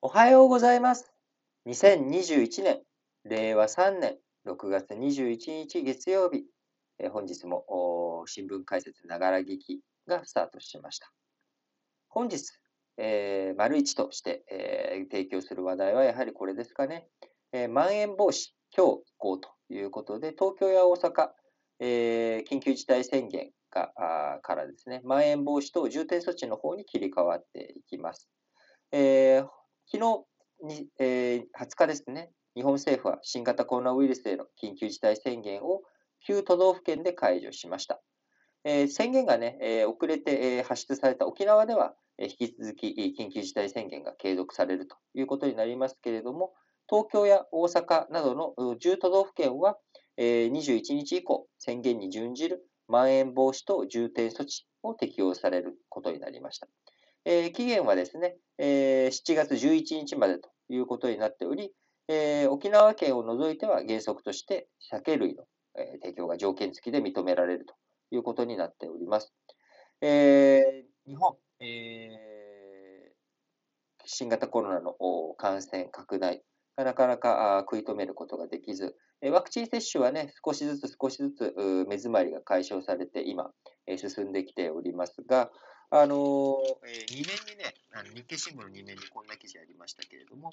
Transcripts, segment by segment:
おはようございます。2021年、令和3年6月21日月曜日、え本日も新聞解説ながら聞きがスタートしました。本日、えー、丸一として、えー提供する話題はやはりこれですかね。えーまん延防止、今日移行ということで、東京や大阪、え緊急事態宣言があからですね、まん延防止等重点措置の方に切り替わっていきます。えー昨日に、えー20日ですね、日本政府は新型コロナウイルスへの緊急事態宣言を9都道府県で解除しました。えー宣言がね、えー遅れて、えー発出された沖縄では、え引き続き緊急事態宣言が継続されるということになりますけれども、東京や大阪などの10都道府県は、えー21日以降、宣言に準じるまん延防止等重点措置を適用されることになりました。えー期限はですね、えー7月11日までということになっており、えー沖縄県を除いては原則として酒類の、えー提供が条件付きで認められるということになっております。えー日本、えー新型コロナの感染拡大がなかなか食い止めることができず、ワクチン接種はね、少しずつ少しずつ目詰まりが解消されて今、進んできておりますが、あのーえー、2面にね、あの日経新聞の2面にこんな記事ありましたけれども、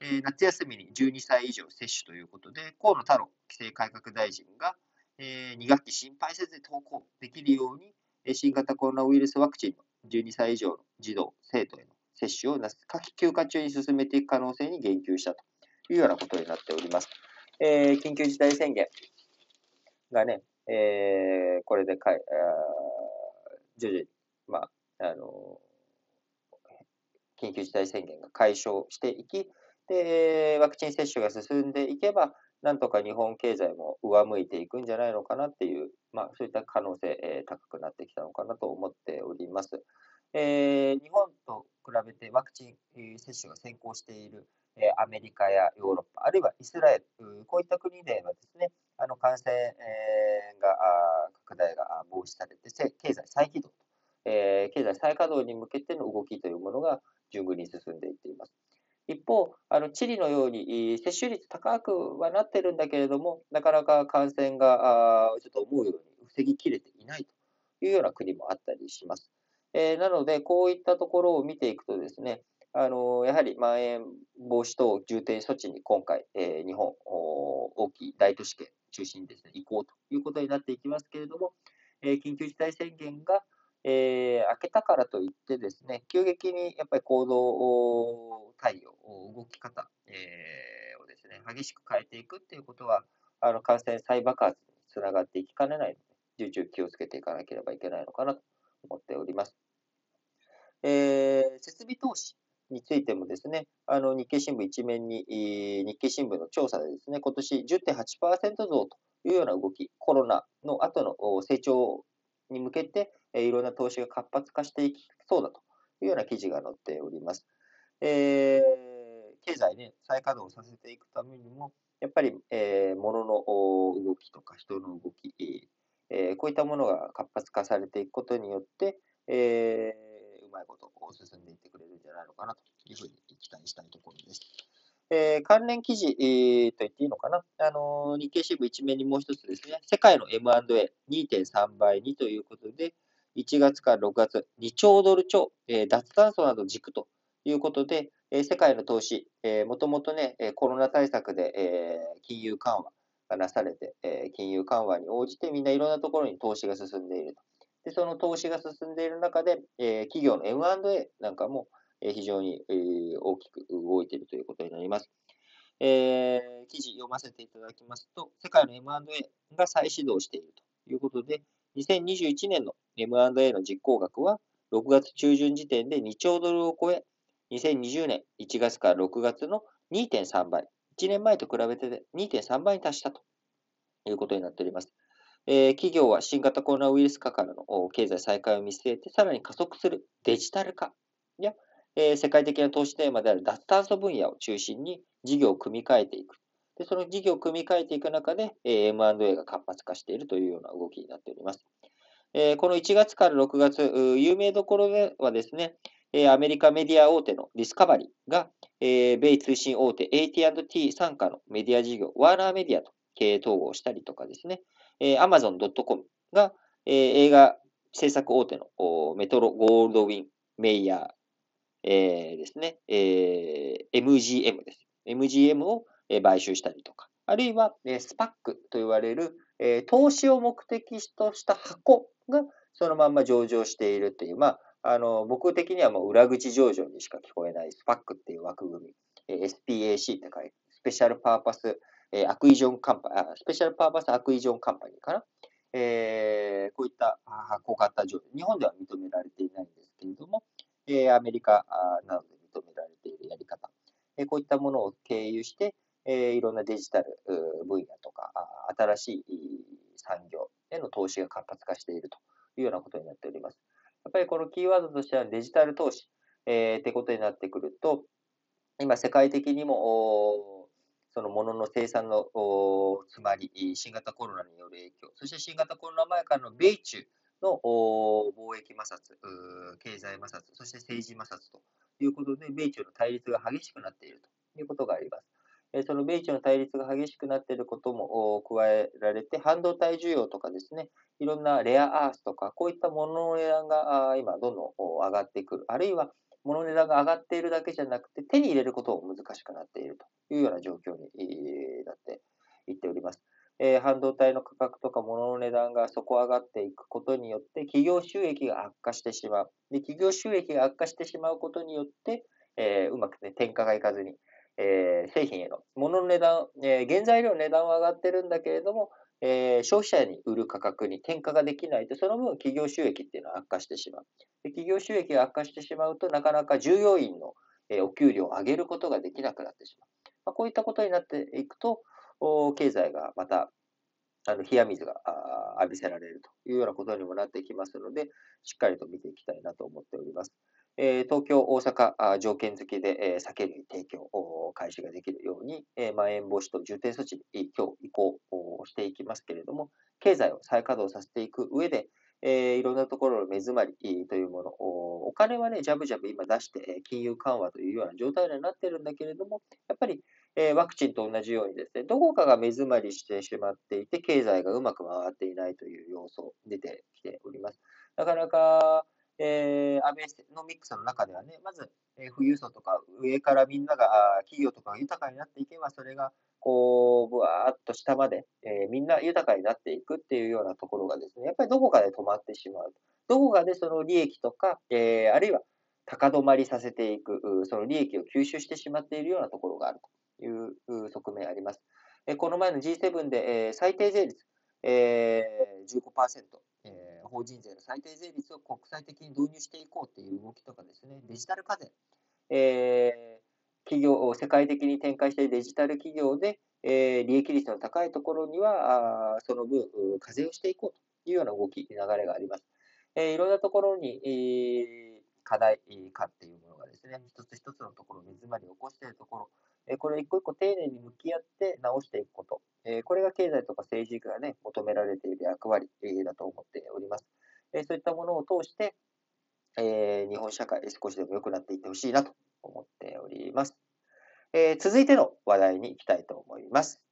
えー夏休みに12歳以上接種ということで、河野太郎規制改革大臣が、え2学期心配せずに登校できるように、新型コロナウイルスワクチンの12歳以上の児童、生徒への接種を夏夏季休暇中に進めていく可能性に言及したというようなことになっております。えー緊急事態宣言がね、えーこれでかい、あ徐々に、まあ、あの緊急事態宣言が解消していき、で、ワクチン接種が進んでいけば、なんとか日本経済も上向いていくんじゃないのかなっていう、まあ、そういった可能性、えー高くなってきたのかなと思っております。えー日本と比べてワクチン接種が先行している、えアメリカやヨーロッパ、あるいはイスラエル、こういった国ではですね、あの感染、が拡大が防止されて、経済再起動と、え経済再稼働に向けての動きというものが順繰に進んでいっています。一方、あのチリのように接種率高くはなってるんだけれども、なかなか感染がちょっと思うように防ぎきれていないというような国もあったりします。えーなので、こういったところを見ていくとですね、あのやはりまん延防止等重点措置に今回、えー日本、大きい大都市圏中心にですね、移行ということになっていきますけれども、えー緊急事態宣言が、えー明けたからといってですね、急激にやっぱり行動対応、動き方、えーをですね、激しく変えていくっていうことは、あの感染再爆発につながっていきかねないので、重々気をつけていかなければいけないのかなと思っております。えー設備投資についてもですね、あの日経新聞一面に、日経新聞の調査でですね、今年10.8%増というような動き、コロナの後の成長に向けて、いろんな投資が活発化していきそうだというような記事が載っております。えー経済ね、再稼働させていくためにも、やっぱり、えー物の動きとか人の動き、えーこういったものが活発化されていくことによって、えーえー関連記事、えーと言っていいのかな、あのー日経新聞一面にもう一つですね、世界の M&A2.3 倍にということで、1月から6月、2兆ドル超、えー脱炭素など軸ということで、えー世界の投資、もともとね、コロナ対策で、えー金融緩和がなされて、えー金融緩和に応じてみんないろんなところに投資が進んでいると。で、その投資が進んでいる中で、えー企業の M&A なんかも、非常に、大きく動いているということになります。えー記事読ませていただきますと、世界の M&A が再始動しているということで、2021年の M&A の実行額は6月中旬時点で2兆ドルを超え、2020年1月から6月の2.3倍、1年前と比べて2.3倍に達したということになっております。えー企業は新型コロナウイルス化からの経済再開を見据えて、さらに加速するデジタル化や、えー世界的な投資テーマである脱炭素分野を中心に事業を組み替えていく。でその事業を組み替えていく中で、えー M&A が活発化しているというような動きになっております。えーこの1月から6月、有名どころではですね、えアメリカメディア大手のディスカバリーが、え米通信大手 AT&T 傘下のメディア事業、ワーナーメディアと経営統合したりとかですね、え Amazon.com が、え映画制作大手のメトロゴールドウィン、メイヤー、えー、ですね、えー、MGM です。MGM を買収したりとか、あるいは、スパックと言われる、え投資を目的とした箱がそのまんま上場しているっていう、まあ、あの、僕的にはもう裏口上場にしか聞こえない SPAC っていう枠組み、え SPAC って書いて、 Special Purpose、え Acquisition Company、Special Purpose Acquisition Company かな？えー、こういった小型上場、日本では認められていないんですけれども、え、アメリカなどで認められているやり方、え、こういったものを経由して、え、いろんなデジタル分野とか、新しい産業への投資が活発化しているというようなことになっております。やっぱりこのキーワードとしてはデジタル投資、えー、ってことになってくると、今世界的にも、そのものの生産のつまり、新型コロナによる影響、そして新型コロナ前からの米中の貿易摩擦、経済摩擦、そして政治摩擦ということで、米中の対立が激しくなっているということがあります。その米中の対立が激しくなっていることも加えられて、半導体需要とかですね、いろんなレアアースとか、こういったものの値段が今どんどん上がってくる。あるいは、物の値段が上がっているだけじゃなくて、手に入れることも難しくなっているというような状況になっていっております。えー、半導体の価格とか物の値段が底上がっていくことによって、企業収益が悪化してしまう。で企業収益が悪化してしまうことによって、えー、うまくね、転嫁がいかずに、えー、製品への、物の値段、え原材料の値段は上がってるんだけれども、え消費者に売る価格に転嫁ができないと、その分企業収益っていうのは悪化してしまう。で企業収益が悪化してしまうと、なかなか従業員の、えお給料を上げることができなくなってしまう。まあ、こういったことになっていくと、経済がまた、あの、冷や水が浴びせられるというようなことにもなってきますので、しっかりと見ていきたいなと思っております。え東京、大阪、条件付きで、え酒類提供開始ができるように、えまん延防止等重点措置に今日移行していきますけれども、経済を再稼働させていく上で、えいろんなところの目詰まりというもの、お金はね、ジャブジャブ今出して、金融緩和というような状態になっているんだけれども、やっぱりえワクチンと同じようにですね、どこかが目詰まりしてしまっていて、経済がうまく回っていないという要素出てきております。なかなか、えー、アベノミクスの中ではね、まず、え、富裕層とか上からみんなが、企業とかが豊かになっていけば、それが、こう、ぶわーっと下まで、えー、みんな豊かになっていくっていうようなところがですね、やっぱりどこかで止まってしまう。どこかでその利益とか、えー、あるいは高止まりさせていく、その利益を吸収してしまっているようなところがあると。いう側面あります。この前の G7 で最低税率15%、法人税の最低税率を国際的に導入していこうという動きとかですね、デジタル課税、企業を、世界的に展開しているデジタル企業で、利益率の高いところには、その分、課税をしていこうというような動き、流れがあります。いろんなところに、課題化っていうものがですね、一つ一つのところ、目詰まりを起こしているところ、これ一個一個丁寧に向き合って直していくこと。これが経済とか政治がね、求められている役割だと思っております。そういったものを通して、日本社会少しでも良くなっていってほしいなと思っております。続いての話題に行きたいと思います。